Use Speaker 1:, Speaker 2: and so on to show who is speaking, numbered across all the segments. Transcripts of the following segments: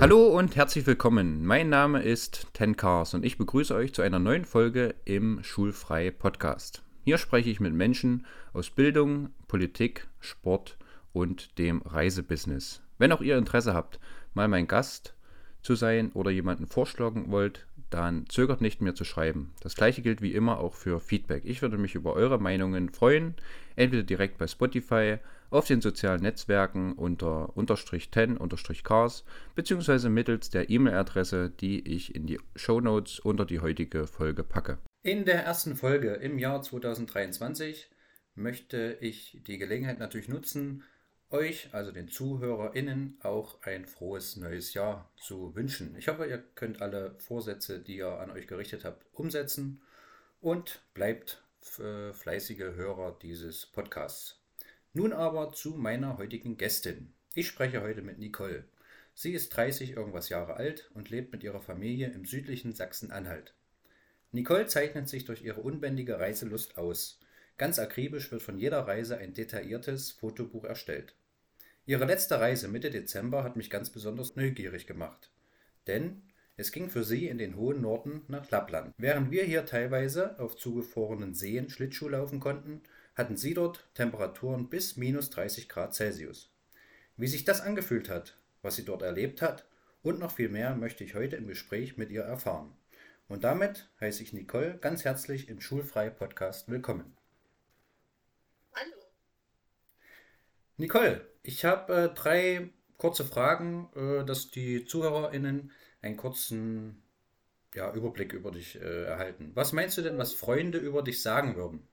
Speaker 1: Hallo und herzlich willkommen. Mein Name ist Ten Cars und ich begrüße euch zu einer neuen Folge im Schulfrei Podcast. Hier spreche ich mit Menschen aus Bildung, Politik, Sport und dem Reisebusiness. Wenn auch ihr Interesse habt, mal mein Gast zu sein oder jemanden vorschlagen wollt, dann zögert nicht mehr zu schreiben. Das gleiche gilt wie immer auch für Feedback. Ich würde mich über eure Meinungen freuen, entweder direkt bei Spotify, auf den sozialen Netzwerken unter unterstrich 10 unterstrich cars beziehungsweise mittels der E-Mail-Adresse, die ich in die Show Notes unter die heutige Folge packe. In der ersten Folge im Jahr 2023 möchte ich die Gelegenheit natürlich nutzen, euch, also den ZuhörerInnen, auch ein frohes neues Jahr zu wünschen. Ich hoffe, ihr könnt alle Vorsätze, die ihr an euch gerichtet habt, umsetzen und bleibt äh, fleißige Hörer dieses Podcasts. Nun aber zu meiner heutigen Gästin. Ich spreche heute mit Nicole. Sie ist 30 irgendwas Jahre alt und lebt mit ihrer Familie im südlichen Sachsen-Anhalt. Nicole zeichnet sich durch ihre unbändige Reiselust aus. Ganz akribisch wird von jeder Reise ein detailliertes Fotobuch erstellt. Ihre letzte Reise Mitte Dezember hat mich ganz besonders neugierig gemacht. Denn es ging für sie in den hohen Norden nach Lappland. Während wir hier teilweise auf zugefrorenen Seen Schlittschuh laufen konnten, hatten sie dort Temperaturen bis minus 30 Grad Celsius. Wie sich das angefühlt hat, was sie dort erlebt hat und noch viel mehr möchte ich heute im Gespräch mit ihr erfahren. Und damit heiße ich Nicole ganz herzlich im Schulfrei Podcast willkommen.
Speaker 2: Hallo.
Speaker 1: Nicole, ich habe äh, drei kurze Fragen, äh, dass die ZuhörerInnen einen kurzen ja, Überblick über dich äh, erhalten. Was meinst du denn, was Freunde über dich sagen würden?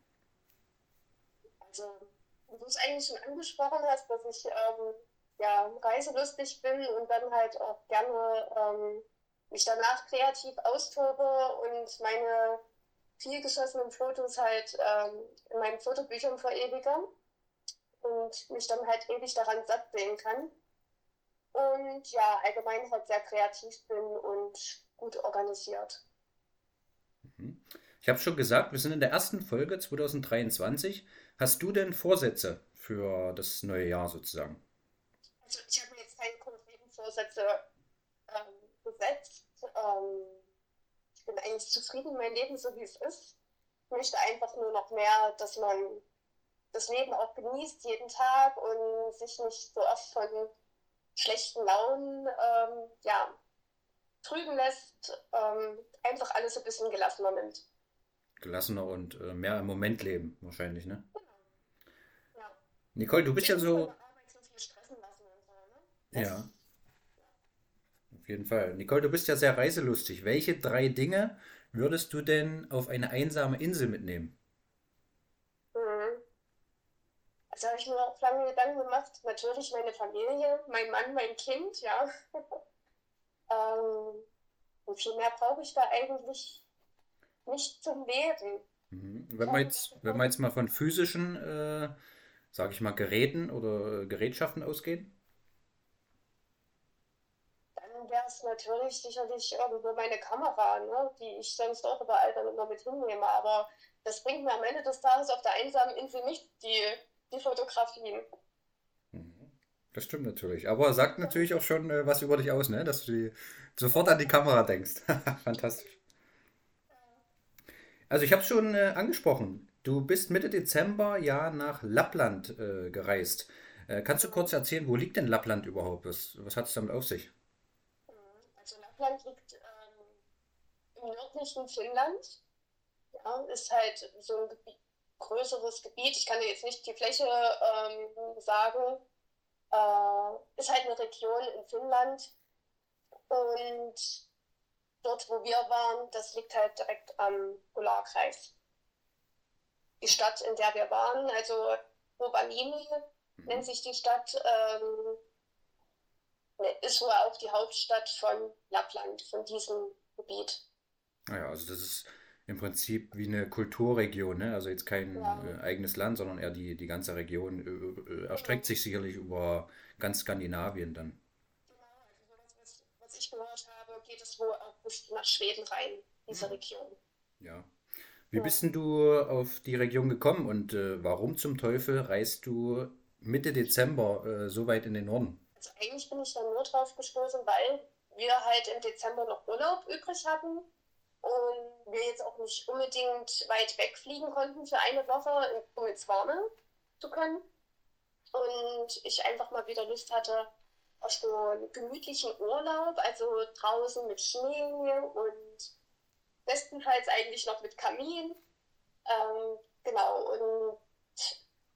Speaker 2: Also, du es eigentlich schon angesprochen hast, dass ich ähm, ja, reiselustig bin und dann halt auch gerne ähm, mich danach kreativ austobe und meine vielgeschossenen Fotos halt ähm, in meinen Fotobüchern verewige und mich dann halt ewig daran satt sehen kann. Und ja, allgemein halt sehr kreativ bin und gut organisiert.
Speaker 1: Mhm. Ich habe schon gesagt, wir sind in der ersten Folge 2023. Hast du denn Vorsätze für das neue Jahr sozusagen?
Speaker 2: Also ich habe mir jetzt keine konkreten Vorsätze ähm, gesetzt. Ähm, ich bin eigentlich zufrieden mit meinem Leben, so wie es ist. Ich möchte einfach nur noch mehr, dass man das Leben auch genießt jeden Tag und sich nicht so oft von schlechten Launen ähm, ja, trüben lässt, ähm, einfach alles ein bisschen gelassener nimmt.
Speaker 1: Gelassener und äh, mehr im Moment leben, wahrscheinlich, ne? Genau. Ja. Nicole, du bist ja so. Ne? Ja. Auf jeden Fall. Nicole, du bist ja sehr reiselustig. Welche drei Dinge würdest du denn auf eine einsame Insel mitnehmen?
Speaker 2: Also habe ich mir auch lange Gedanken gemacht. Natürlich meine Familie, mein Mann, mein Kind, ja. ähm, und viel mehr brauche ich da eigentlich nicht zum Leben.
Speaker 1: Mhm. Wenn, wir jetzt, wenn wir jetzt mal von physischen, äh, sage ich mal, Geräten oder äh, Gerätschaften ausgehen?
Speaker 2: Dann wäre es natürlich sicherlich irgendwo meine Kamera, ne, die ich sonst auch überall dann immer mit hinnehme. Aber das bringt mir am Ende des Tages auf der einsamen Insel nicht die die Fotografien.
Speaker 1: Mhm. Das stimmt natürlich. Aber sagt natürlich auch schon äh, was über dich aus, ne? dass du die, sofort an die Kamera denkst. Fantastisch. Also ich habe es schon äh, angesprochen. Du bist Mitte Dezember ja nach Lappland äh, gereist. Äh, kannst du kurz erzählen, wo liegt denn Lappland überhaupt? Was, was hat es damit auf sich?
Speaker 2: Also Lappland liegt ähm, im nördlichen Finnland. Ja, ist halt so ein Gebiet, größeres Gebiet. Ich kann dir jetzt nicht die Fläche ähm, sagen. Äh, ist halt eine Region in Finnland. Und dort, wo wir waren, das liegt halt direkt am Polarkreis. Die Stadt, in der wir waren, also Rovaniemi mhm. nennt sich die Stadt, ähm, ne, ist wohl auch die Hauptstadt von Lappland, von diesem Gebiet.
Speaker 1: Naja, also das ist im Prinzip wie eine Kulturregion, ne? also jetzt kein ja. äh, eigenes Land, sondern eher die, die ganze Region äh, äh, erstreckt sich sicherlich über ganz Skandinavien dann.
Speaker 2: Genau, also was, was ich gehört habe, geht es wohl auch bis nach Schweden rein, diese Region.
Speaker 1: Ja. Wie ja. bist denn du auf die Region gekommen und äh, warum zum Teufel reist du Mitte Dezember äh, so weit in den Norden?
Speaker 2: Also eigentlich bin ich da nur drauf gestoßen, weil wir halt im Dezember noch Urlaub übrig hatten und wir jetzt auch nicht unbedingt weit wegfliegen konnten für eine Woche, um ins Warme zu können. Und ich einfach mal wieder Lust hatte auf so einen gemütlichen Urlaub, also draußen mit Schnee und bestenfalls eigentlich noch mit Kamin. Ähm, genau, und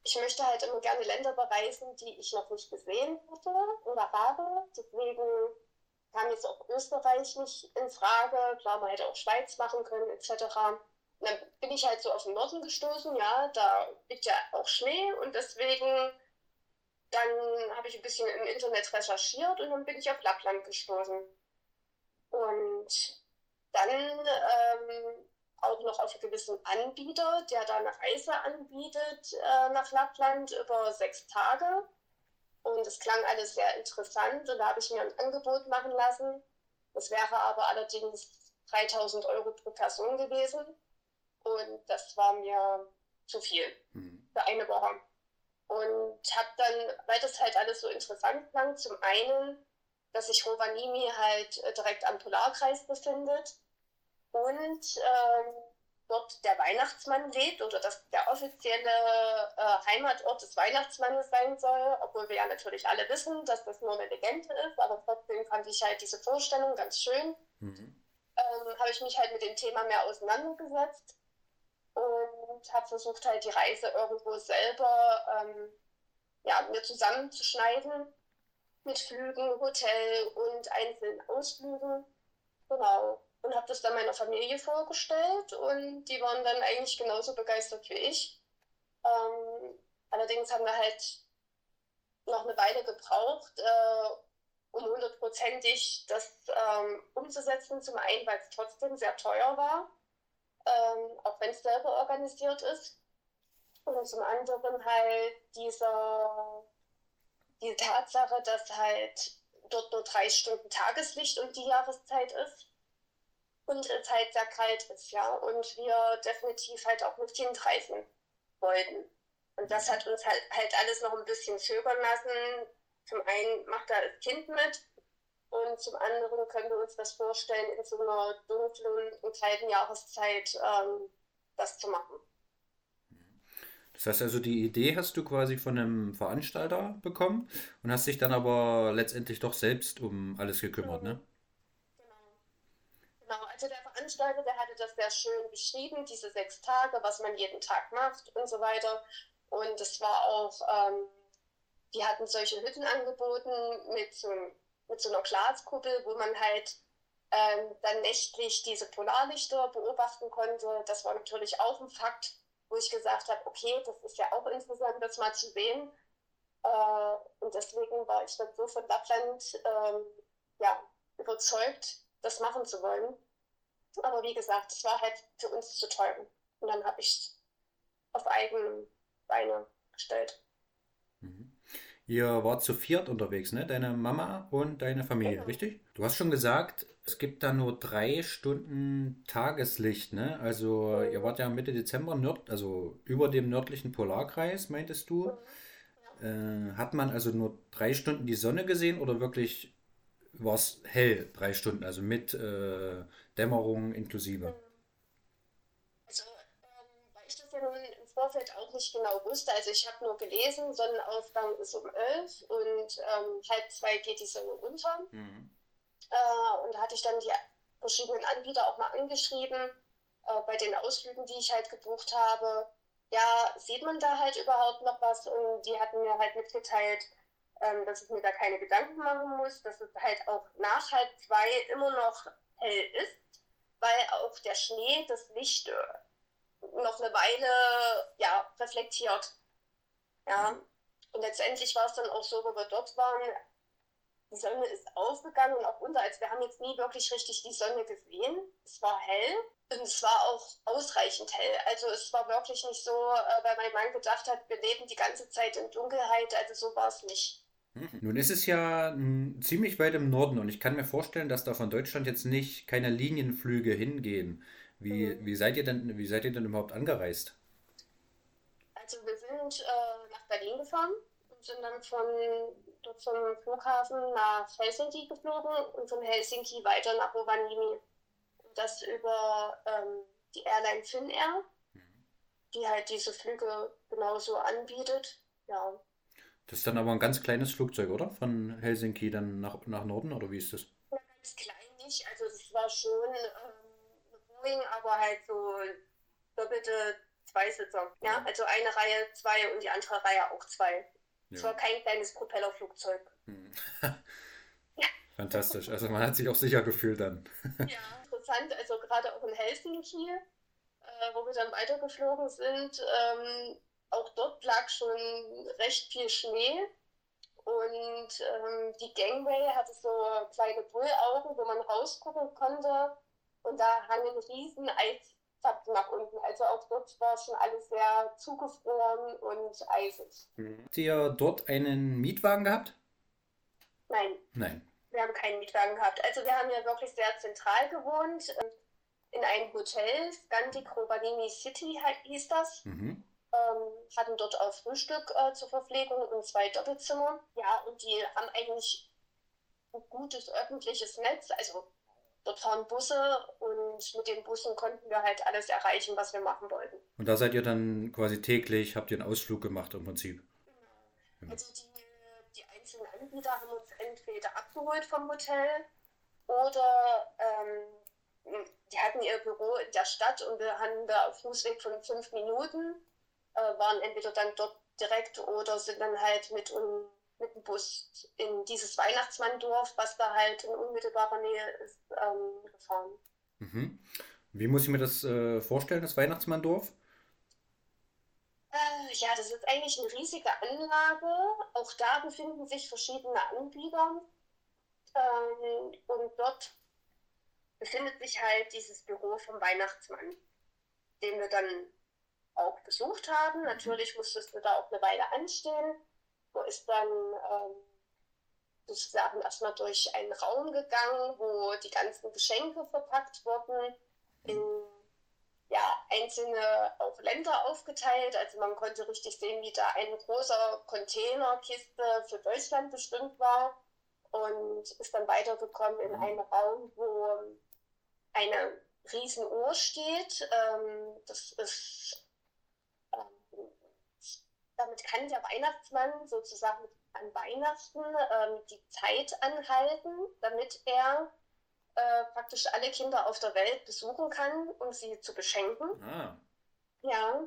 Speaker 2: ich möchte halt immer gerne Länder bereisen, die ich noch nicht gesehen hatte oder habe. Deswegen kam jetzt auch Österreich nicht in Frage. Klar, man hätte auch Schweiz machen können, etc. Und dann bin ich halt so auf den Norden gestoßen, ja, da liegt ja auch Schnee und deswegen dann habe ich ein bisschen im Internet recherchiert und dann bin ich auf Lappland gestoßen. Und dann ähm, auch noch auf einen gewissen Anbieter, der da eine Reise anbietet äh, nach Lappland über sechs Tage. Und es klang alles sehr interessant und da habe ich mir ein Angebot machen lassen. Das wäre aber allerdings 3000 Euro pro Person gewesen. Und das war mir zu viel mhm. für eine Woche. Und habe dann, weil das halt alles so interessant klang, zum einen, dass sich Rovaniemi halt äh, direkt am Polarkreis befindet und ähm, dort der Weihnachtsmann lebt oder dass der offizielle äh, Heimatort des Weihnachtsmannes sein soll, obwohl wir ja natürlich alle wissen, dass das nur eine Legende ist, aber trotzdem fand ich halt diese Vorstellung ganz schön. Mhm. Ähm, habe ich mich halt mit dem Thema mehr auseinandergesetzt und habe versucht halt die Reise irgendwo selber ähm, ja, mir zusammenzuschneiden mit Flügen, Hotel und einzelnen Ausflügen. Genau das dann meiner Familie vorgestellt und die waren dann eigentlich genauso begeistert wie ich. Ähm, allerdings haben wir halt noch eine Weile gebraucht, äh, um hundertprozentig das ähm, umzusetzen. Zum einen, weil es trotzdem sehr teuer war, ähm, auch wenn es selber organisiert ist. Und zum anderen halt dieser, die Tatsache, dass halt dort nur drei Stunden Tageslicht um die Jahreszeit ist und es halt sehr kalt ist, ja. Und wir definitiv halt auch mit Kind reisen wollten. Und das hat uns halt, halt alles noch ein bisschen zögern lassen. Zum einen macht da das Kind mit und zum anderen können wir uns das vorstellen, in so einer dunklen und kalten Jahreszeit ähm, das zu machen.
Speaker 1: Das heißt also, die Idee hast du quasi von einem Veranstalter bekommen und hast dich dann aber letztendlich doch selbst um alles gekümmert, mhm. ne?
Speaker 2: Also der Veranstalter, der hatte das sehr schön beschrieben, diese sechs Tage, was man jeden Tag macht und so weiter. Und es war auch, ähm, die hatten solche Hütten angeboten mit so, mit so einer Glaskuppel, wo man halt ähm, dann nächtlich diese Polarlichter beobachten konnte. Das war natürlich auch ein Fakt, wo ich gesagt habe, okay, das ist ja auch interessant, das mal zu sehen. Äh, und deswegen war ich dann so von Lappland ähm, ja, überzeugt, das machen zu wollen. Aber wie gesagt, es war halt für uns zu teuer. Und dann habe ich es auf eigene Beine gestellt.
Speaker 1: Mhm. Ihr wart zu viert unterwegs, ne? Deine Mama und deine Familie, genau. richtig? Du hast schon gesagt, es gibt da nur drei Stunden Tageslicht, ne? Also mhm. ihr wart ja Mitte Dezember, nord also über dem nördlichen Polarkreis, meintest du. Mhm. Äh, hat man also nur drei Stunden die Sonne gesehen oder wirklich war es hell, drei Stunden, also mit äh, Dämmerung inklusive?
Speaker 2: Also, ähm, weil ich das ja nun im Vorfeld auch nicht genau wusste, also ich habe nur gelesen, Sonnenaufgang ist um elf und ähm, halb zwei geht die Sonne unter. Mhm. Äh, und da hatte ich dann die verschiedenen Anbieter auch mal angeschrieben, äh, bei den Ausflügen, die ich halt gebucht habe. Ja, sieht man da halt überhaupt noch was? Und die hatten mir halt mitgeteilt, ähm, dass ich mir da keine Gedanken machen muss, dass es halt auch nach halb zwei immer noch hell ist, weil auch der Schnee das Licht äh, noch eine Weile ja, reflektiert. Ja. Und letztendlich war es dann auch so, wo wir dort waren, die Sonne ist aufgegangen und auch unter, als wir haben jetzt nie wirklich richtig die Sonne gesehen. Es war hell und es war auch ausreichend hell. Also es war wirklich nicht so, äh, weil mein Mann gedacht hat, wir leben die ganze Zeit in Dunkelheit. Also so war es nicht.
Speaker 1: Mhm. Nun ist es ja ziemlich weit im Norden und ich kann mir vorstellen, dass da von Deutschland jetzt nicht keine Linienflüge hingehen. Wie, mhm. wie, seid ihr denn, wie seid ihr denn überhaupt angereist?
Speaker 2: Also wir sind äh, nach Berlin gefahren und sind dann von dort vom Flughafen nach Helsinki geflogen und von Helsinki weiter nach Rovaniemi. Das über ähm, die Airline Finnair, die halt diese Flüge genauso anbietet. Ja.
Speaker 1: Das ist dann aber ein ganz kleines Flugzeug, oder? Von Helsinki dann nach, nach Norden, oder wie ist das?
Speaker 2: Ja, ganz klein nicht. Also es war schon ähm, Boeing, aber halt so doppelte Zweisitzer. Ja, also eine Reihe zwei und die andere Reihe auch zwei. Es war kein kleines Propellerflugzeug. Hm.
Speaker 1: Fantastisch. Also man hat sich auch sicher gefühlt dann.
Speaker 2: ja, interessant. Also gerade auch in Helsinki, äh, wo wir dann weitergeflogen sind, ähm, auch dort lag schon recht viel Schnee. Und ähm, die Gangway hatte so kleine Bullaugen, wo man rausgucken konnte. Und da hang ein riesen Eis zack nach unten. Also auch dort war schon alles sehr zugefroren und eisig.
Speaker 1: Mhm. Habt ihr dort einen Mietwagen gehabt?
Speaker 2: Nein.
Speaker 1: Nein.
Speaker 2: Wir haben keinen Mietwagen gehabt. Also wir haben ja wirklich sehr zentral gewohnt. Ähm, in einem Hotel, Scandic Rovaniemi City hieß das. Mhm. Ähm, hatten dort auch Frühstück äh, zur Verpflegung und zwei Doppelzimmer. Ja, und die haben eigentlich ein gutes öffentliches Netz. Also Dort fahren Busse und mit den Bussen konnten wir halt alles erreichen, was wir machen wollten.
Speaker 1: Und da seid ihr dann quasi täglich, habt ihr einen Ausflug gemacht im Prinzip?
Speaker 2: Genau. Also die, die einzelnen Anbieter haben uns entweder abgeholt vom Hotel oder ähm, die hatten ihr Büro in der Stadt und wir haben da auf Fußweg von fünf Minuten, äh, waren entweder dann dort direkt oder sind dann halt mit uns mit dem Bus in dieses Weihnachtsmanndorf, was da halt in unmittelbarer Nähe ist, ähm, gefahren.
Speaker 1: Mhm. Wie muss ich mir das äh, vorstellen, das Weihnachtsmanndorf?
Speaker 2: Äh, ja, das ist eigentlich eine riesige Anlage. Auch da befinden sich verschiedene Anbieter. Ähm, und dort befindet sich halt dieses Büro vom Weihnachtsmann, den wir dann auch besucht haben. Natürlich musstest du da auch eine Weile anstehen wo ist dann ähm, sozusagen erstmal durch einen Raum gegangen, wo die ganzen Geschenke verpackt wurden, in ja, einzelne auch Länder aufgeteilt. Also man konnte richtig sehen, wie da ein großer Containerkiste für Deutschland bestimmt war und ist dann weitergekommen in einen Raum, wo eine Riesenuhr steht. Ähm, das ist damit kann der Weihnachtsmann sozusagen an Weihnachten ähm, die Zeit anhalten, damit er äh, praktisch alle Kinder auf der Welt besuchen kann, um sie zu beschenken. Ah. Ja.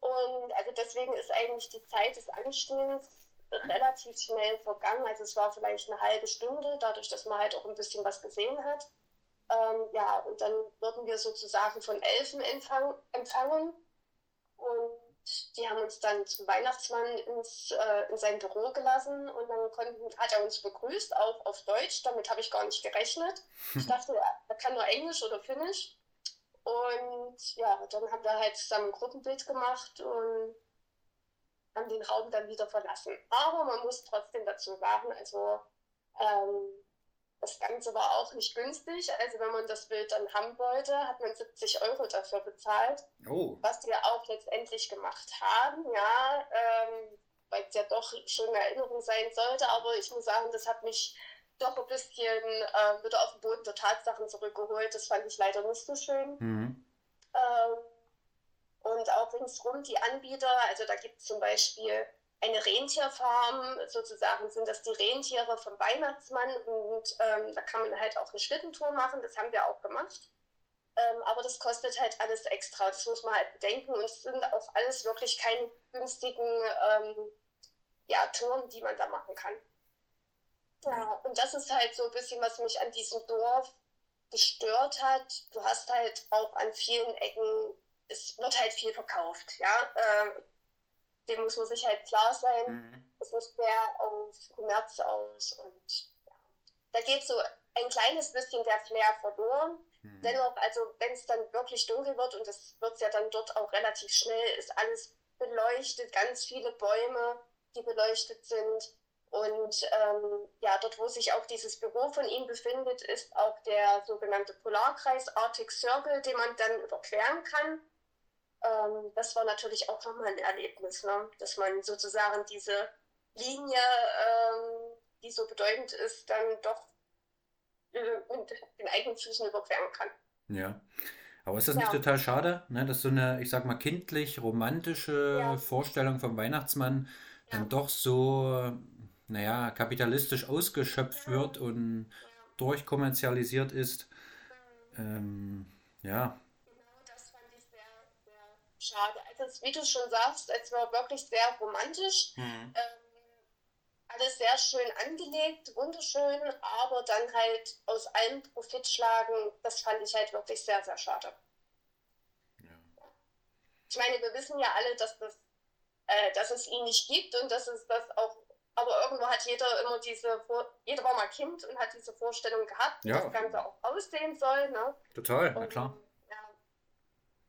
Speaker 2: Und also deswegen ist eigentlich die Zeit des Anstehens relativ schnell vergangen. Also es war vielleicht eine halbe Stunde, dadurch, dass man halt auch ein bisschen was gesehen hat. Ähm, ja, und dann wurden wir sozusagen von Elfen empfang, empfangen. Und die haben uns dann zum Weihnachtsmann ins, äh, in sein Büro gelassen und dann konnten, hat er uns begrüßt, auch auf Deutsch. Damit habe ich gar nicht gerechnet. Ich dachte, er kann nur Englisch oder Finnisch. Und ja, dann haben wir halt zusammen ein Gruppenbild gemacht und haben den Raum dann wieder verlassen. Aber man muss trotzdem dazu sagen, also ähm, das Ganze war auch nicht günstig. Also wenn man das Bild dann haben wollte, hat man 70 Euro dafür bezahlt. Oh. Was wir auch letztendlich gemacht haben, ja, ähm, weil es ja doch schon eine Erinnerung sein sollte. Aber ich muss sagen, das hat mich doch ein bisschen äh, wieder auf den Boden der Tatsachen zurückgeholt. Das fand ich leider nicht so schön. Mhm. Ähm, und auch ringsrum die Anbieter, also da gibt es zum Beispiel eine Rentierfarm, sozusagen sind das die Rentiere vom Weihnachtsmann und ähm, da kann man halt auch eine Schlittentour machen, das haben wir auch gemacht. Ähm, aber das kostet halt alles extra, das muss man halt bedenken und es sind auch alles wirklich keine günstigen ähm, ja, Touren, die man da machen kann. Ja, und das ist halt so ein bisschen, was mich an diesem Dorf gestört hat. Du hast halt auch an vielen Ecken, es wird halt viel verkauft, ja. Äh, dem muss man sich halt klar sein. Mhm. Es ist sehr auf Kommerz aus und ja. da geht so ein kleines bisschen der Flair verloren. Mhm. Dennoch, also wenn es dann wirklich dunkel wird und das wird es ja dann dort auch relativ schnell, ist alles beleuchtet, ganz viele Bäume, die beleuchtet sind. Und ähm, ja, dort, wo sich auch dieses Büro von ihm befindet, ist auch der sogenannte Polarkreis Arctic Circle, den man dann überqueren kann ähm, das war natürlich auch nochmal ein Erlebnis, ne? dass man sozusagen diese Linie, ähm, die so bedeutend ist, dann doch äh, und den eigenen Füßen überqueren kann.
Speaker 1: Ja. Aber ist das nicht total schade, ne, dass so eine, ich sag mal, kindlich-romantische ja. Vorstellung vom Weihnachtsmann ja. dann doch so, naja, kapitalistisch ausgeschöpft wird und durchkommerzialisiert ist? Mhm. Ähm, ja.
Speaker 2: Genau das fand ich sehr, sehr schade. Also, wie du schon sagst, es war wirklich sehr romantisch. Mhm. Ähm, alles sehr schön angelegt, wunderschön, aber dann halt aus allem Profit schlagen, das fand ich halt wirklich sehr, sehr schade. Ja. Ich meine, wir wissen ja alle, dass, das, äh, dass es ihn nicht gibt und dass es das auch, aber irgendwo hat jeder immer diese, jeder war mal Kind und hat diese Vorstellung gehabt, wie ja. das Ganze auch aussehen soll. Ne?
Speaker 1: Total, und, na klar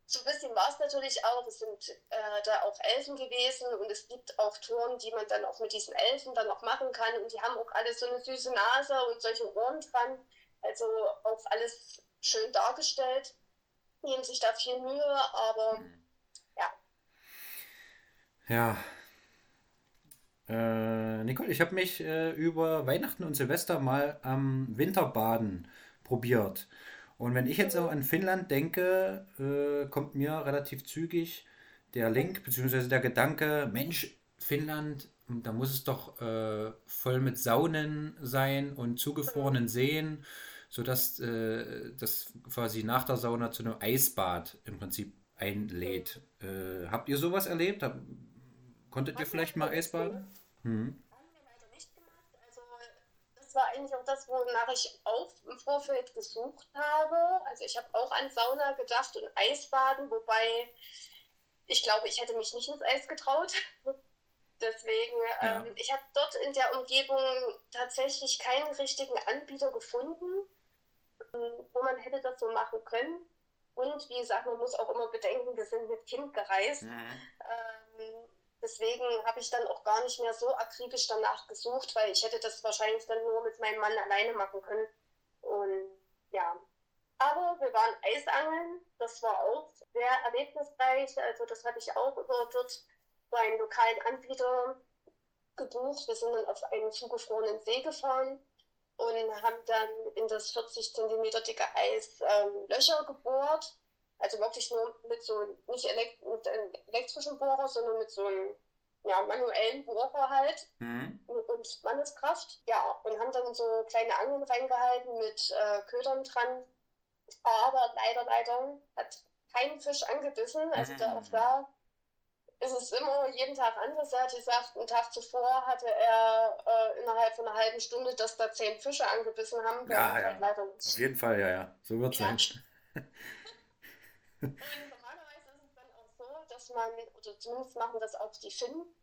Speaker 2: so ein bisschen war es natürlich auch. Es sind äh, da auch Elfen gewesen und es gibt auch Touren, die man dann auch mit diesen Elfen dann noch machen kann. Und die haben auch alle so eine süße Nase und solche Ohren dran. Also auch alles schön dargestellt. Nehmen sich da viel Mühe, aber ja.
Speaker 1: Ja. Äh, Nicole, ich habe mich äh, über Weihnachten und Silvester mal am Winterbaden probiert. Und wenn ich jetzt auch an Finnland denke, äh, kommt mir relativ zügig der Link bzw. der Gedanke, Mensch, Finnland, da muss es doch äh, voll mit Saunen sein und zugefrorenen Seen, sodass äh, das quasi nach der Sauna zu einem Eisbad im Prinzip einlädt. Äh, habt ihr sowas erlebt? Hab, konntet ihr vielleicht mal Eisbaden? Hm
Speaker 2: war eigentlich auch das, wonach ich auch im Vorfeld gesucht habe. Also ich habe auch an Sauna gedacht und Eisbaden, wobei ich glaube, ich hätte mich nicht ins Eis getraut. Deswegen, ja. ähm, ich habe dort in der Umgebung tatsächlich keinen richtigen Anbieter gefunden, ähm, wo man hätte das so machen können. Und wie gesagt, man muss auch immer bedenken, wir sind mit Kind gereist. Mhm. Ähm, Deswegen habe ich dann auch gar nicht mehr so akribisch danach gesucht, weil ich hätte das wahrscheinlich dann nur mit meinem Mann alleine machen können. Und ja. Aber wir waren Eisangeln, das war auch sehr erlebnisreich. Also das hatte ich auch über dort bei einem lokalen Anbieter gebucht. Wir sind dann auf einen zugefrorenen See gefahren und haben dann in das 40 cm dicke Eis ähm, Löcher gebohrt also wirklich nur mit so, nicht elekt mit einem elektrischen Bohrer, sondern mit so einem ja, manuellen Bohrer halt mhm. und Manneskraft. Ja, und haben dann so kleine Angeln reingehalten mit äh, Ködern dran. Aber leider, leider hat kein Fisch angebissen. Also mhm. da auch da ist es immer jeden Tag anders. Er hat gesagt, einen Tag zuvor hatte er äh, innerhalb von einer halben Stunde, dass da zehn Fische angebissen haben.
Speaker 1: Ja, ja. Auf jeden Fall, ja, ja. So wird es ja. sein.
Speaker 2: Normalerweise ist es dann auch so, dass man, oder zumindest machen das auch die Finnen,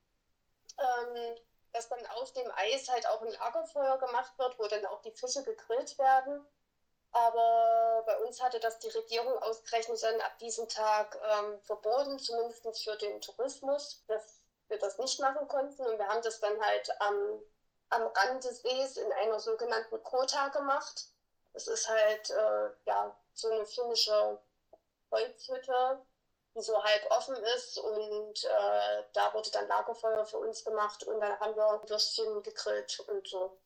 Speaker 2: ähm, dass dann auf dem Eis halt auch ein Lagerfeuer gemacht wird, wo dann auch die Fische gegrillt werden. Aber bei uns hatte das die Regierung ausgerechnet dann ab diesem Tag ähm, verboten, zumindest für den Tourismus, dass wir das nicht machen konnten. Und wir haben das dann halt am, am Rand des Sees in einer sogenannten Kota gemacht. Das ist halt äh, ja, so eine finnische Holzhütte, die so halb offen ist und äh, da wurde dann Lagerfeuer für uns gemacht und dann haben wir Würstchen gegrillt und so.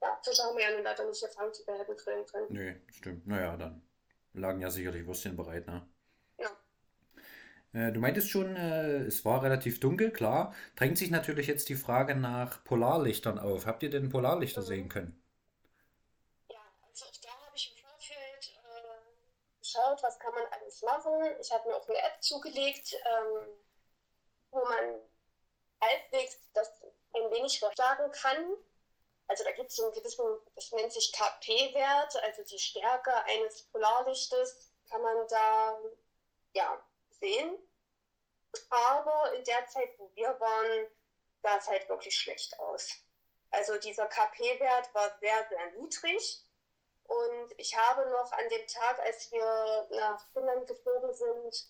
Speaker 2: Ja, Fische haben wir ja nun leider nicht gefangen, die wir hätten grillen können.
Speaker 1: Nee, stimmt. Naja, dann lagen ja sicherlich Würstchen bereit, ne?
Speaker 2: Ja.
Speaker 1: Äh, du meintest schon, äh, es war relativ dunkel, klar. Drängt sich natürlich jetzt die Frage nach Polarlichtern auf. Habt ihr denn Polarlichter mhm. sehen können?
Speaker 2: Geschaut, was kann man alles machen. Ich habe mir auch eine App zugelegt, ähm, wo man halbwegs das ein wenig vorschlagen kann. Also da gibt es so einen gewissen, das nennt sich KP-Wert, also die Stärke eines Polarlichtes kann man da ja, sehen. Aber in der Zeit, wo wir waren, sah es halt wirklich schlecht aus. Also dieser KP-Wert war sehr, sehr niedrig. Und ich habe noch an dem Tag, als wir nach Finnland geflogen sind,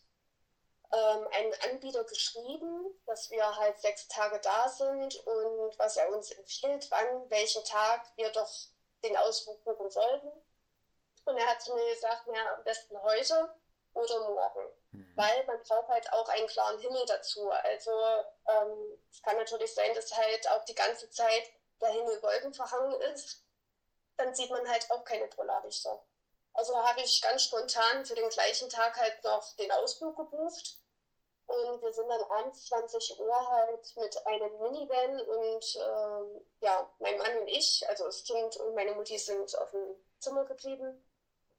Speaker 2: ähm, einen Anbieter geschrieben, dass wir halt sechs Tage da sind und was er uns empfiehlt, wann, welchen Tag wir doch den Ausflug buchen sollten. Und er hat zu mir gesagt, ja, am besten heute. oder morgen. Mhm. Weil man braucht halt auch einen klaren Himmel dazu. Also ähm, es kann natürlich sein, dass halt auch die ganze Zeit der Himmel wolkenverhangen ist. Dann sieht man halt auch keine Polarlichter. Also habe ich ganz spontan für den gleichen Tag halt noch den Ausflug gebucht. Und wir sind dann abends 20 Uhr halt mit einem Minivan und äh, ja, mein Mann und ich, also das Kind und meine Mutti sind auf dem Zimmer geblieben.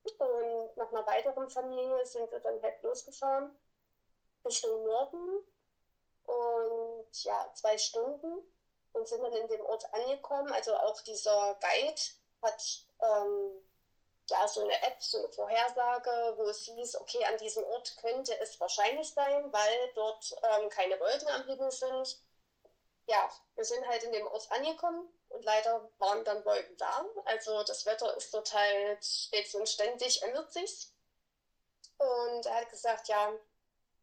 Speaker 2: Und nach einer weiteren Familie sind wir dann halt losgefahren Richtung Norden. Und ja, zwei Stunden und sind dann in dem Ort angekommen. Also auch dieser Guide hat ähm, ja so eine App, so eine Vorhersage, wo es hieß, okay, an diesem Ort könnte es wahrscheinlich sein, weil dort ähm, keine Wolken am Himmel sind. Ja, wir sind halt in dem Ort angekommen und leider waren dann Wolken da. Also das Wetter ist dort halt stets und ständig, ändert sich. Und er hat gesagt, ja,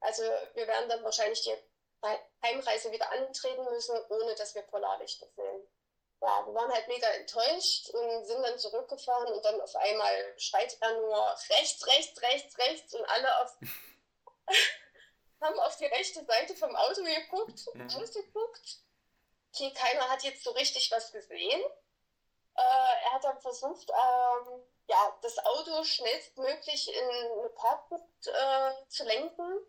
Speaker 2: also wir werden dann wahrscheinlich die Heimreise wieder antreten müssen, ohne dass wir Polarlichter sehen. Ja, wir waren halt mega enttäuscht und sind dann zurückgefahren und dann auf einmal schreit er nur rechts, rechts, rechts, rechts und alle auf, haben auf die rechte Seite vom Auto geguckt, mhm. ausgeguckt okay, keiner hat jetzt so richtig was gesehen. Äh, er hat dann versucht, ähm, ja, das Auto schnellstmöglich in eine Parkbucht äh, zu lenken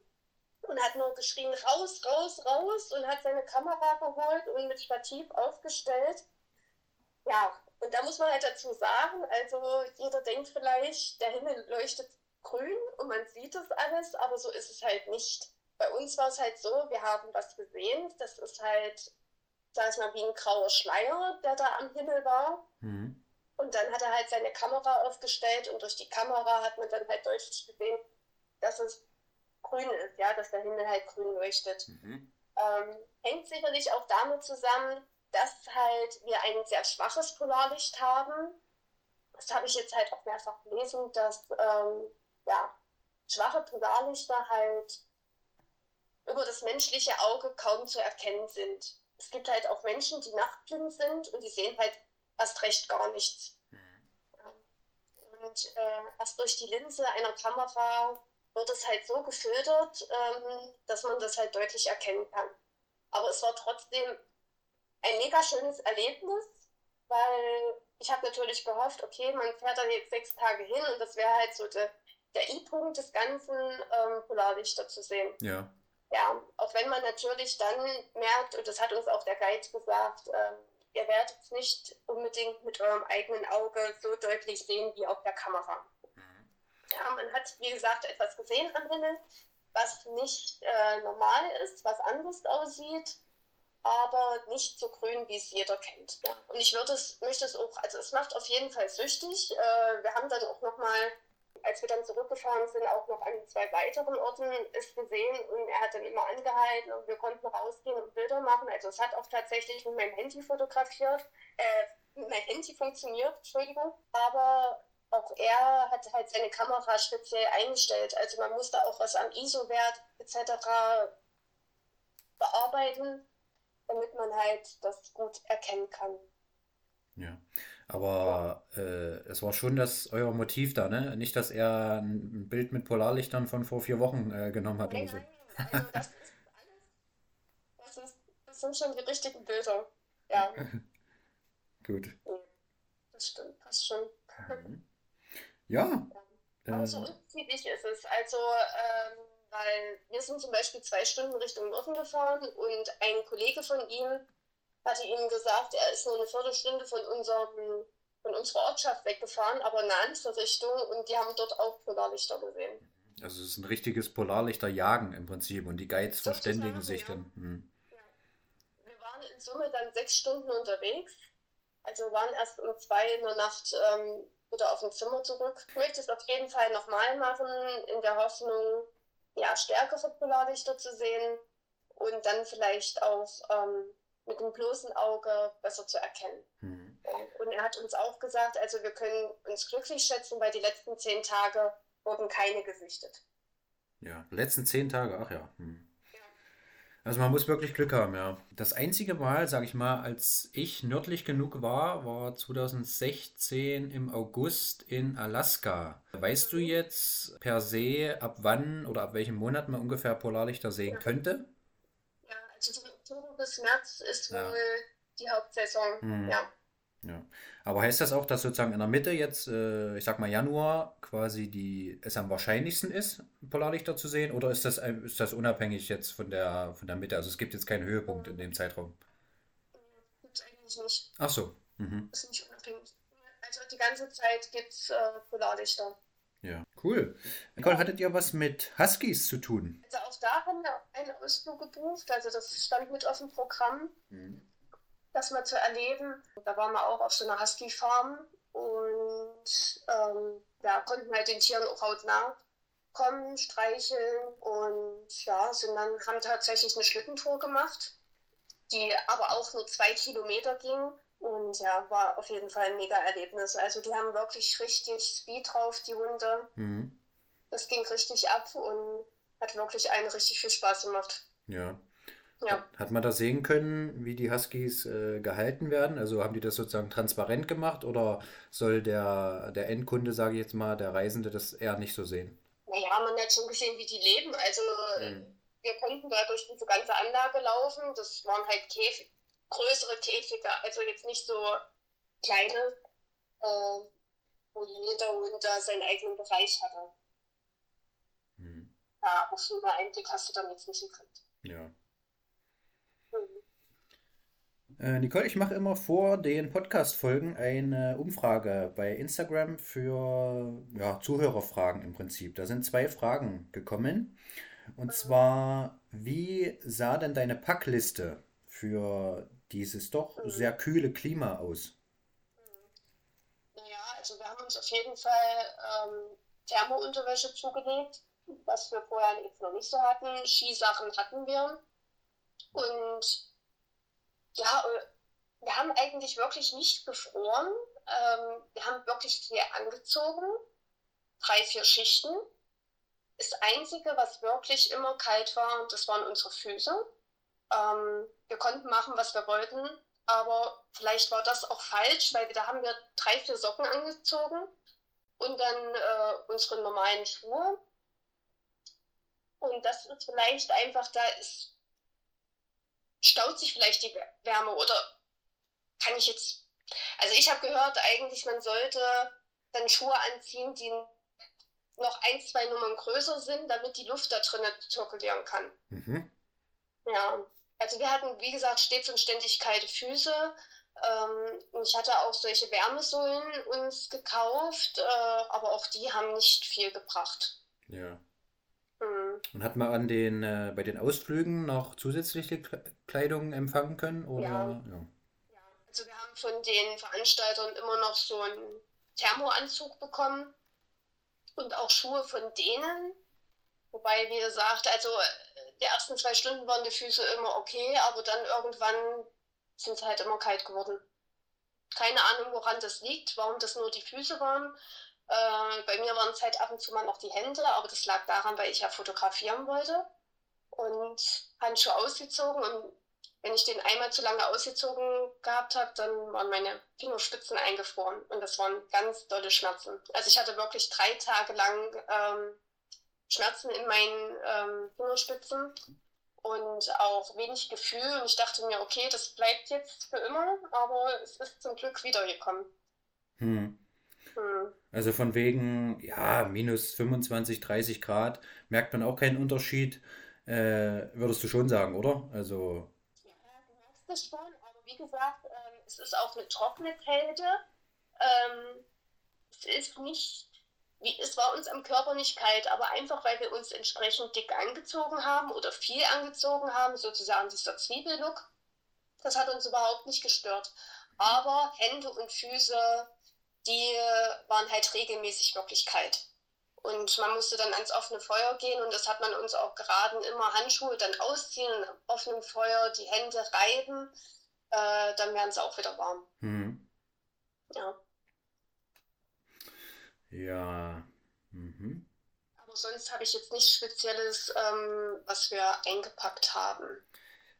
Speaker 2: und hat nur geschrien, raus, raus, raus und hat seine Kamera geholt und mit Stativ aufgestellt. Ja, und da muss man halt dazu sagen, also jeder denkt vielleicht, der Himmel leuchtet grün und man sieht das alles, aber so ist es halt nicht. Bei uns war es halt so, wir haben was gesehen, das ist halt sag ich mal, wie ein grauer Schleier, der da am Himmel war. Mhm. Und dann hat er halt seine Kamera aufgestellt und durch die Kamera hat man dann halt deutlich gesehen, dass es grün ist, ja, dass der Himmel halt grün leuchtet. Mhm. Ähm, hängt sicherlich auch damit zusammen, dass halt wir ein sehr schwaches Polarlicht haben. Das habe ich jetzt halt auch mehrfach gelesen, dass ähm, ja, schwache Polarlichter halt über das menschliche Auge kaum zu erkennen sind es gibt halt auch Menschen, die nachtblind sind und die sehen halt erst recht gar nichts. Und äh, erst durch die Linse einer Kamera wird es halt so gefiltert, ähm, dass man das halt deutlich erkennen kann. Aber es war trotzdem ein mega schönes Erlebnis, weil ich habe natürlich gehofft, okay, man fährt dann jetzt sechs Tage hin und das wäre halt so de, der I-Punkt des Ganzen, ähm, Polarlichter zu sehen.
Speaker 1: Ja
Speaker 2: ja, auch wenn man natürlich dann merkt, und das hat uns auch der Guide gesagt, äh, ihr werdet es nicht unbedingt mit eurem eigenen Auge so deutlich sehen wie auf der Kamera. Mhm. Ja, man hat, wie gesagt, etwas gesehen am Himmel, was nicht äh, normal ist, was anders aussieht, aber nicht so grün, wie es jeder kennt. Ja. Und ich würde es, möchte es auch, also es macht auf jeden Fall süchtig. Äh, wir haben dann auch nochmal als wir dann zurückgefahren sind, auch noch an zwei weiteren Orten ist gesehen und er hat dann immer angehalten und wir konnten rausgehen und Bilder machen. Also es hat auch tatsächlich mit meinem Handy fotografiert, äh, mein Handy funktioniert, Entschuldigung, aber auch er hat halt seine Kamera speziell eingestellt. Also man musste auch was am ISO-Wert etc. bearbeiten, damit man halt das gut erkennen kann.
Speaker 1: Ja. Aber äh, es war schon das euer Motiv da, ne? Nicht, dass er ein Bild mit Polarlichtern von vor vier Wochen äh, genommen hat.
Speaker 2: Nein, nein, also das ist alles. Das, ist, das sind schon die richtigen Bilder. Ja.
Speaker 1: Gut.
Speaker 2: Das stimmt, passt schon.
Speaker 1: Mhm. Ja.
Speaker 2: ja. Aber so unterschiedlich ist es. Also, ähm, weil wir sind zum Beispiel zwei Stunden Richtung Norden gefahren und ein Kollege von ihm hatte ihm gesagt, er ist nur eine Viertelstunde von, unserem, von unserer Ortschaft weggefahren, aber in eine andere Richtung und die haben dort auch Polarlichter gesehen.
Speaker 1: Also es ist ein richtiges Polarlichterjagen im Prinzip und die Guides so verständigen sich ja. dann. Hm.
Speaker 2: Ja. Wir waren in Summe dann sechs Stunden unterwegs, also waren erst um zwei in der Nacht ähm, wieder auf dem Zimmer zurück. Ich möchte es auf jeden Fall nochmal machen, in der Hoffnung, ja, stärkere Polarlichter zu sehen und dann vielleicht auch ähm, mit dem bloßen Auge besser zu erkennen. Mhm. Und er hat uns auch gesagt, also wir können uns glücklich schätzen, weil die letzten zehn Tage wurden keine gesichtet.
Speaker 1: Ja, letzten zehn Tage, ach ja. Hm. Also man muss wirklich Glück haben, ja. Das einzige Mal, sage ich mal, als ich nördlich genug war, war 2016 im August in Alaska. Weißt du jetzt per se, ab wann oder ab welchem Monat man ungefähr Polarlichter sehen
Speaker 2: Ja,
Speaker 1: könnte?
Speaker 2: ja, also von Oktober bis März ist
Speaker 1: Ja.
Speaker 2: wohl die Hauptsaison.
Speaker 1: Mhm.
Speaker 2: Ja.
Speaker 1: Ja. Aber heißt das auch, dass sozusagen in der Mitte jetzt, äh, ich sag mal Januar, quasi die, es am wahrscheinlichsten ist, Polarlichter zu sehen? Oder ist das, ein- ist das unabhängig jetzt von der, von der Mitte? Also es gibt jetzt keinen Höhepunkt in dem Zeitraum.
Speaker 2: Gibt es eigentlich nicht.
Speaker 1: Ach so. Mhm.
Speaker 2: Ist nicht unabhängig. Also die ganze Zeit gibt es äh, Polarlichter.
Speaker 1: Ja. Cool. Nicole, hattet ihr was mit Huskies zu tun?
Speaker 2: Also auch da haben wir einen Ausflug gebucht. Also das stand mit auf dem Programm,
Speaker 1: Mhm.
Speaker 2: Das mal zu erleben. Da waren wir auch auf so einer Husky-Farm und ähm, ja, konnten halt den Tieren auch hautnah kommen, streicheln und ja, sind dann, haben tatsächlich eine Schlittentour gemacht, die aber auch nur zwei Kilometer ging. Und ja, war auf jeden Fall ein mega Erlebnis. Also die haben wirklich richtig Speed drauf, die Hunde.
Speaker 1: Mhm.
Speaker 2: Das ging richtig ab und hat wirklich allen richtig viel Spaß gemacht.
Speaker 1: Ja.
Speaker 2: Ja,
Speaker 1: Hat man da sehen können, wie die Huskies äh, gehalten werden? Also haben die das sozusagen transparent gemacht oder soll der, der Endkunde, sage ich jetzt mal, der Reisende das eher nicht so sehen?
Speaker 2: naja, man hat schon gesehen, wie die leben. Also
Speaker 1: Mhm.
Speaker 2: wir konnten da durch diese ganze Anlage laufen. Das waren halt Käfig, größere Käfige, also jetzt nicht so kleine, äh, wo jeder Hund da seinen eigenen Bereich hatte.
Speaker 1: Mhm.
Speaker 2: Ja, auf jeden Einblick hast du jetzt nicht gekriegt.
Speaker 1: Ja. Äh, Nicole, ich mache immer vor den Podcast-Folgen eine Umfrage bei Instagram für ja, Zuhörerfragen im Prinzip. Da sind zwei Fragen gekommen. Und zwar, wie sah denn deine Packliste für dieses doch
Speaker 2: Mhm.
Speaker 1: sehr kühle Klima aus?
Speaker 2: Naja, also wir haben uns auf jeden Fall ähm, Thermounterwäsche zugelegt, was wir vorher jetzt noch nicht so hatten. Skisachen hatten wir. Und ja, äh, wir haben eigentlich wirklich nicht gefroren. Ähm, wir haben wirklich viel angezogen. Drei, vier Schichten. Das Einzige, was wirklich immer kalt war, das waren unsere Füße. Ähm, wir konnten machen, was wir wollten, aber vielleicht war das auch falsch, weil da haben wir drei, vier Socken angezogen und dann äh, unsere normalen Schuhe. Und das ist vielleicht einfach, da ist, staut sich vielleicht die Wärme oder kann ich jetzt, also ich habe gehört, eigentlich man sollte dann Schuhe anziehen, die noch ein, zwei Nummern größer sind, damit die Luft da drinnen zirkulieren kann.
Speaker 1: Mhm.
Speaker 2: Ja, also wir hatten, wie gesagt, stets und ständig kalte Füße. Ähm, und ich hatte auch solche Wärmesohlen uns gekauft, äh, aber auch die haben nicht viel gebracht.
Speaker 1: Ja. Und hat man an den, äh, bei den Ausflügen noch zusätzliche Kle- Kleidung empfangen können? Oder?
Speaker 2: Ja.
Speaker 1: Ja.
Speaker 2: Also wir haben von den Veranstaltern immer noch so einen Thermoanzug bekommen und auch Schuhe von denen. Wobei, wie gesagt, also äh, die ersten zwei Stunden waren die Füße immer okay, aber dann irgendwann sind sie halt immer kalt geworden. Keine Ahnung, woran das liegt, warum das nur die Füße waren. Äh, bei mir waren es halt ab und zu mal noch die Hände, aber das lag daran, weil ich ja fotografieren wollte und Handschuhe ausgezogen und wenn ich den einmal zu lange ausgezogen gehabt habe, dann waren meine Fingerspitzen eingefroren und das waren ganz dolle Schmerzen. Also ich hatte wirklich drei Tage lang ähm, Schmerzen in meinen ähm, Fingerspitzen und auch wenig Gefühl und ich dachte mir, okay, das bleibt jetzt für immer, aber es ist zum Glück wiedergekommen.
Speaker 1: Hm.
Speaker 2: Hm.
Speaker 1: Also von wegen, ja, minus 25, 30 Grad, merkt man auch keinen Unterschied, äh, würdest du schon sagen, oder? Also,
Speaker 2: Ja, du merkst das schon, aber wie gesagt, ähm, es ist auch eine trockene Kälte. Ähm, es ist nicht, wie, es war uns am Körper nicht kalt, aber einfach weil wir uns entsprechend dick angezogen haben oder viel angezogen haben, sozusagen dieser Zwiebellook, das hat uns überhaupt nicht gestört. Aber Hände und Füße, die waren halt regelmäßig wirklich kalt. Und man musste dann ans offene Feuer gehen und das hat man uns auch geraten, immer Handschuhe dann ausziehen offenen Feuer die Hände reiben, äh, dann werden sie auch wieder warm.
Speaker 1: hm.
Speaker 2: Ja.
Speaker 1: Ja. Mhm.
Speaker 2: Aber sonst habe ich jetzt nichts Spezielles, ähm, was wir eingepackt haben.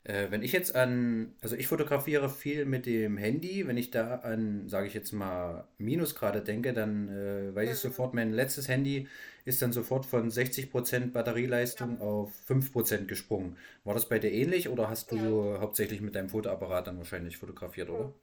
Speaker 1: Äh, wenn ich jetzt an, also ich fotografiere viel mit dem Handy, wenn ich da an, sage ich jetzt mal, Minusgrade denke, dann äh, weiß ich mhm. sofort, mein letztes Handy ist dann sofort von 60% Batterieleistung ja. auf 5% gesprungen. War das bei dir ähnlich oder hast du ja. hauptsächlich mit deinem Fotoapparat dann wahrscheinlich fotografiert, oder?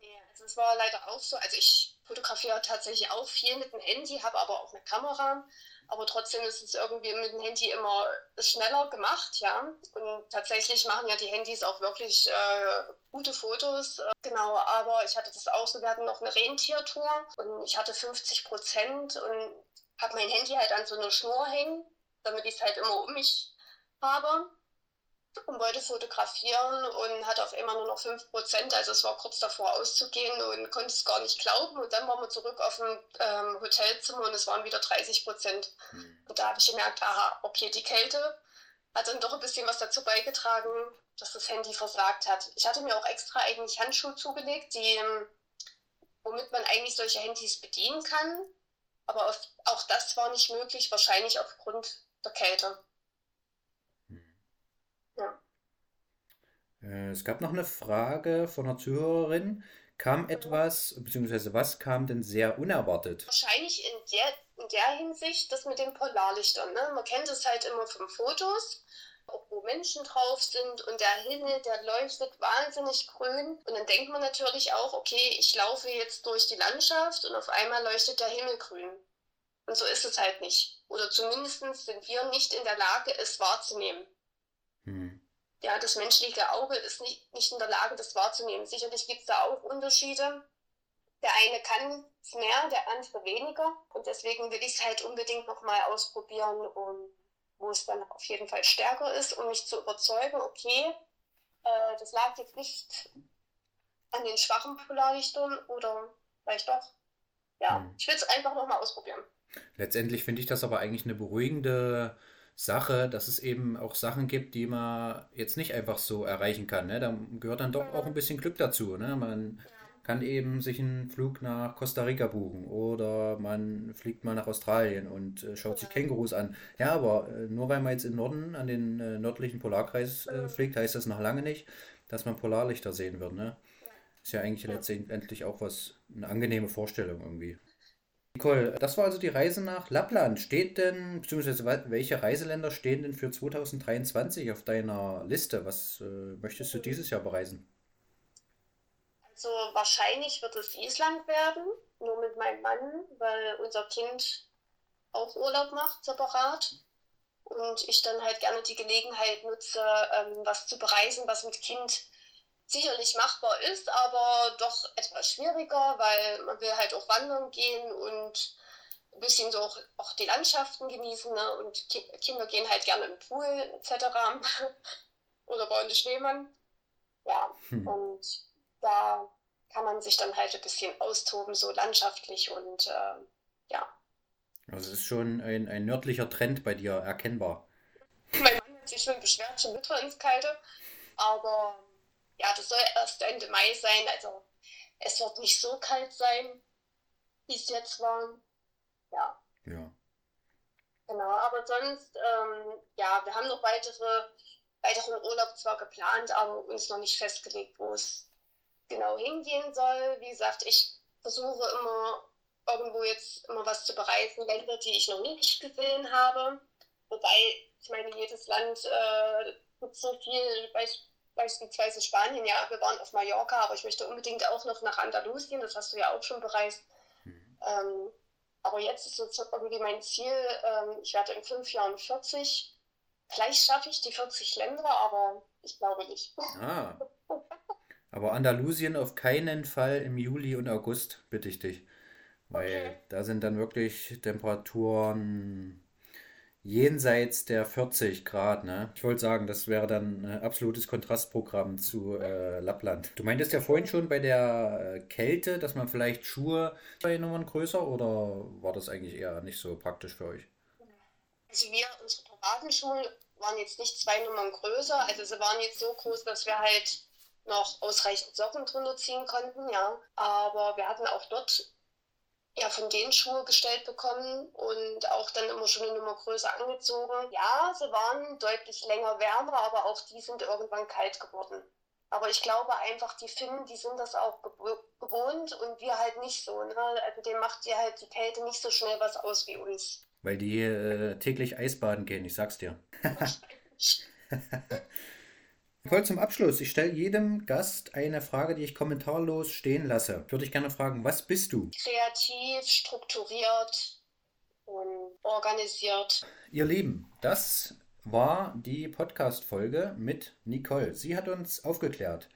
Speaker 2: Nee, also es war leider auch so. Also ich fotografiere tatsächlich auch viel mit dem Handy, habe aber auch eine Kamera aber trotzdem ist es irgendwie mit dem Handy immer schneller gemacht, ja. Und tatsächlich machen ja die Handys auch wirklich äh, gute Fotos. Genau, aber ich hatte das auch so, wir hatten noch eine Rentiertour und ich hatte 50 Prozent und habe mein Handy halt an so einer Schnur hängen, damit ich es halt immer um mich habe und wollte fotografieren und hatte auf einmal nur noch 5%, also es war kurz davor auszugehen und konnte es gar nicht glauben. Und dann waren wir zurück auf dem ähm, Hotelzimmer und es waren wieder 30%. Mhm. Und da habe ich gemerkt, aha, okay, die Kälte hat dann doch ein bisschen was dazu beigetragen, dass das Handy versagt hat. Ich hatte mir auch extra eigentlich Handschuhe zugelegt, die, ähm, womit man eigentlich solche Handys bedienen kann. Aber auf, auch das war nicht möglich, wahrscheinlich aufgrund der Kälte. Ja.
Speaker 1: Äh, es gab noch eine Frage von einer Zuhörerin. Kam etwas, beziehungsweise was kam denn sehr unerwartet?
Speaker 2: Wahrscheinlich in der, in der Hinsicht das mit den Polarlichtern. Ne? Man kennt es halt immer von Fotos, wo Menschen drauf sind und der Himmel, der leuchtet wahnsinnig grün. Und dann denkt man natürlich auch, okay, ich laufe jetzt durch die Landschaft und auf einmal leuchtet der Himmel grün. Und so ist es halt nicht. Oder zumindest sind wir nicht in der Lage, es wahrzunehmen. Hm. Ja, das menschliche Auge ist nicht, nicht in der Lage, das wahrzunehmen. Sicherlich gibt es da auch Unterschiede. Der eine kann es mehr, der andere weniger. Und deswegen will ich es halt unbedingt nochmal ausprobieren, um, wo es dann auf jeden Fall stärker ist, um mich zu überzeugen, okay, äh, das lag jetzt nicht an den schwachen Polarlichtern oder vielleicht doch. Ja, hm. ich will es einfach nochmal ausprobieren.
Speaker 1: Letztendlich finde ich das aber eigentlich eine beruhigende Sache, dass es eben auch Sachen gibt, die man jetzt nicht einfach so erreichen kann. Ne? Da gehört dann doch auch ein bisschen Glück dazu. Ne? Man kann eben sich einen Flug nach Costa Rica buchen oder man fliegt mal nach Australien und äh, schaut sich Kängurus an. Ja, aber äh, nur weil man jetzt im Norden an den äh, nördlichen Polarkreis äh, fliegt, heißt das noch lange nicht, dass man Polarlichter sehen wird. Ne? Ist ja eigentlich letztendlich auch was, eine angenehme Vorstellung irgendwie. Nicole, das war also die Reise nach Lappland. Steht denn, beziehungsweise welche Reiseländer stehen denn für 2023 auf deiner Liste? Was äh, möchtest du dieses Jahr bereisen?
Speaker 2: Also wahrscheinlich wird es Island werden, nur mit meinem Mann, weil unser Kind auch Urlaub macht, separat. Und ich dann halt gerne die Gelegenheit nutze, ähm, was zu bereisen, was mit Kind sicherlich machbar ist, aber doch etwas schwieriger, weil man will halt auch wandern gehen und ein bisschen so auch, auch die Landschaften genießen. Ne? Und ki Kinder gehen halt gerne im Pool etc. oder bauen den Schneemann. Ja, hm. und da kann man sich dann halt ein bisschen austoben, so landschaftlich und äh, ja.
Speaker 1: Also es ist schon ein, ein nördlicher Trend bei dir erkennbar.
Speaker 2: Mein Mann hat sich schon beschwert, schon Mittwoch ins Kalte, aber ja, das soll erst Ende Mai sein. Also es wird nicht so kalt sein, wie es jetzt war. Ja.
Speaker 1: Ja.
Speaker 2: Genau, aber sonst, ähm, ja, wir haben noch weitere, weiteren Urlaub zwar geplant, aber uns noch nicht festgelegt, wo es genau hingehen soll. Wie gesagt, ich versuche immer irgendwo jetzt immer was zu bereisen, Länder, die ich noch nicht gesehen habe. Wobei, ich meine, jedes Land äh, gibt so viel, weiß, beispielsweise Spanien, ja, wir waren auf Mallorca, aber ich möchte unbedingt auch noch nach Andalusien, das hast du ja auch schon bereist. Mhm. Ähm, aber jetzt ist so irgendwie mein Ziel, ähm, ich werde in fünf Jahren 40. Vielleicht schaffe ich die 40 Länder, aber ich glaube nicht.
Speaker 1: Ah. Aber Andalusien auf keinen Fall im Juli und August, bitte ich dich. Weil okay. da sind dann wirklich Temperaturen jenseits der 40 Grad, ne? Ich wollte sagen, das wäre dann ein absolutes Kontrastprogramm zu äh, Lappland. Du meintest ja vorhin schon bei der äh, Kälte, dass man vielleicht Schuhe zwei Nummern größer oder war das eigentlich eher nicht so praktisch für euch?
Speaker 2: Also wir, unsere privaten Schuhe waren jetzt nicht zwei Nummern größer, also sie waren jetzt so groß, dass wir halt noch ausreichend Socken drunter ziehen konnten, ja. Aber wir hatten auch dort ja, von denen Schuhe gestellt bekommen und auch dann immer schon eine Nummer größer angezogen. Ja, sie waren deutlich länger wärmer, aber auch die sind irgendwann kalt geworden. Aber ich glaube einfach, die Finnen, die sind das auch gewohnt und wir halt nicht so. Ne? Also dem macht dir halt die Kälte nicht so schnell was aus wie uns.
Speaker 1: Weil die äh, täglich Eisbaden gehen, ich sag's dir. Voll zum Abschluss. Ich stelle jedem Gast eine Frage, die ich kommentarlos stehen lasse. Würde ich gerne fragen, was bist du?
Speaker 2: Kreativ, strukturiert und organisiert.
Speaker 1: Ihr Lieben, das war die Podcast-Folge mit Nicole. Sie hat uns aufgeklärt,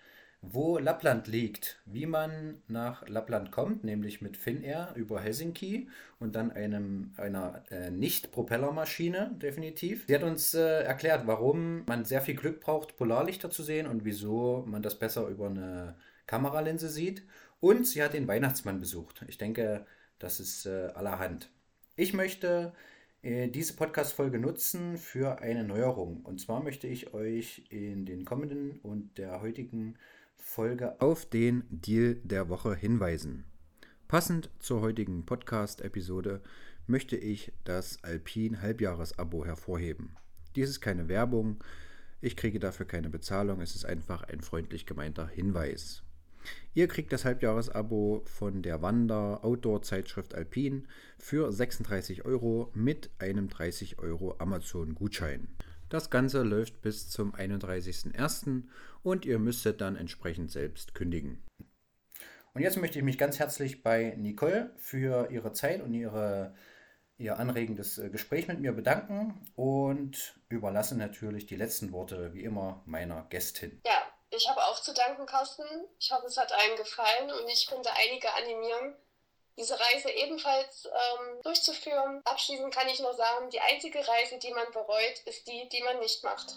Speaker 1: wo Lappland liegt, wie man nach Lappland kommt, nämlich mit Finnair über Helsinki und dann einem, einer äh, Nicht-Propellermaschine, definitiv. Sie hat uns äh, erklärt, warum man sehr viel Glück braucht, Polarlichter zu sehen und wieso man das besser über eine Kameralinse sieht. Und sie hat den Weihnachtsmann besucht. Ich denke, das ist äh, allerhand. Ich möchte äh, diese Podcast-Folge nutzen für eine Neuerung. Und zwar möchte ich euch in den kommenden und der heutigen Folge auf den Deal der Woche hinweisen. Passend zur heutigen Podcast-Episode möchte ich das Alpin Halbjahres-Abo hervorheben. Dies ist keine Werbung, ich kriege dafür keine Bezahlung, es ist einfach ein freundlich gemeinter Hinweis. Ihr kriegt das Halbjahresabo von der Wander-Outdoor-Zeitschrift Alpin für 36 Euro mit einem 30 Euro Amazon-Gutschein. Das Ganze läuft bis zum 31.01. und ihr müsstet dann entsprechend selbst kündigen. Und jetzt möchte ich mich ganz herzlich bei Nicole für ihre Zeit und ihre, ihr anregendes äh, Gespräch mit mir bedanken und überlasse natürlich die letzten Worte wie immer meiner Gästin.
Speaker 2: Ja, ich habe auch zu danken, Carsten. Ich hoffe, es hat allen gefallen und ich konnte einige animieren, diese Reise ebenfalls ähm, durchzuführen. Abschließend kann ich nur sagen, die einzige Reise, die man bereut, ist die, die man nicht macht.